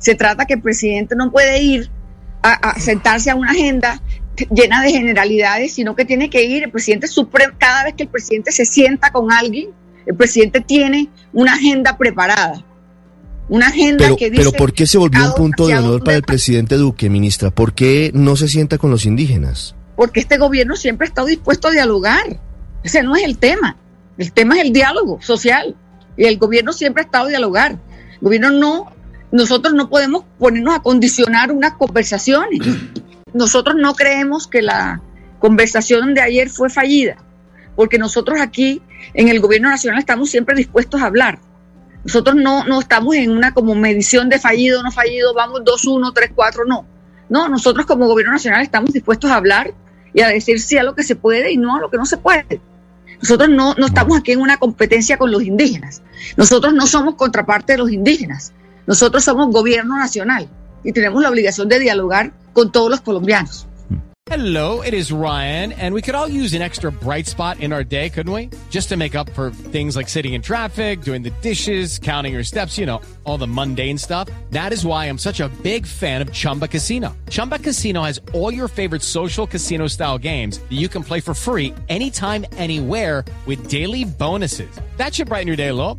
Se trata que el presidente no puede ir a, a sentarse a una agenda llena de generalidades, sino que tiene que ir el presidente supremo. Cada vez que el presidente se sienta con alguien, el presidente tiene una agenda preparada. Una agenda Pero, que dice. pero ¿por qué se volvió un punto de honor para el presidente Duque, ministra? ¿Por qué no se sienta con los indígenas? Porque este gobierno siempre ha estado dispuesto a dialogar. Ese no es el tema. El tema es el diálogo social. Y el gobierno siempre ha estado a dialogar. El gobierno no, nosotros no podemos ponernos a condicionar unas conversaciones. Nosotros no creemos que la conversación de ayer fue fallida, porque nosotros aquí en el gobierno nacional estamos siempre dispuestos a hablar. Nosotros no, no estamos en una como medición de fallido o no fallido, vamos 2-1, 3-4, no. No, nosotros como gobierno nacional estamos dispuestos a hablar y a decir sí a lo que se puede y no a lo que no se puede. Nosotros no, no estamos aquí en una competencia con los indígenas. Nosotros no somos contraparte de los indígenas. Nosotros somos gobierno nacional y tenemos la obligación de dialogar con todos los colombianos. Hello, it is Ryan, and we could all use an extra bright spot in our day, couldn't we? Just to make up for things like sitting in traffic, doing the dishes, counting your steps, you know, all the mundane stuff. That is why I'm such a big fan of Chumba Casino. Chumba Casino has all your favorite social casino style games that you can play for free anytime, anywhere with daily bonuses. That should brighten your day a little.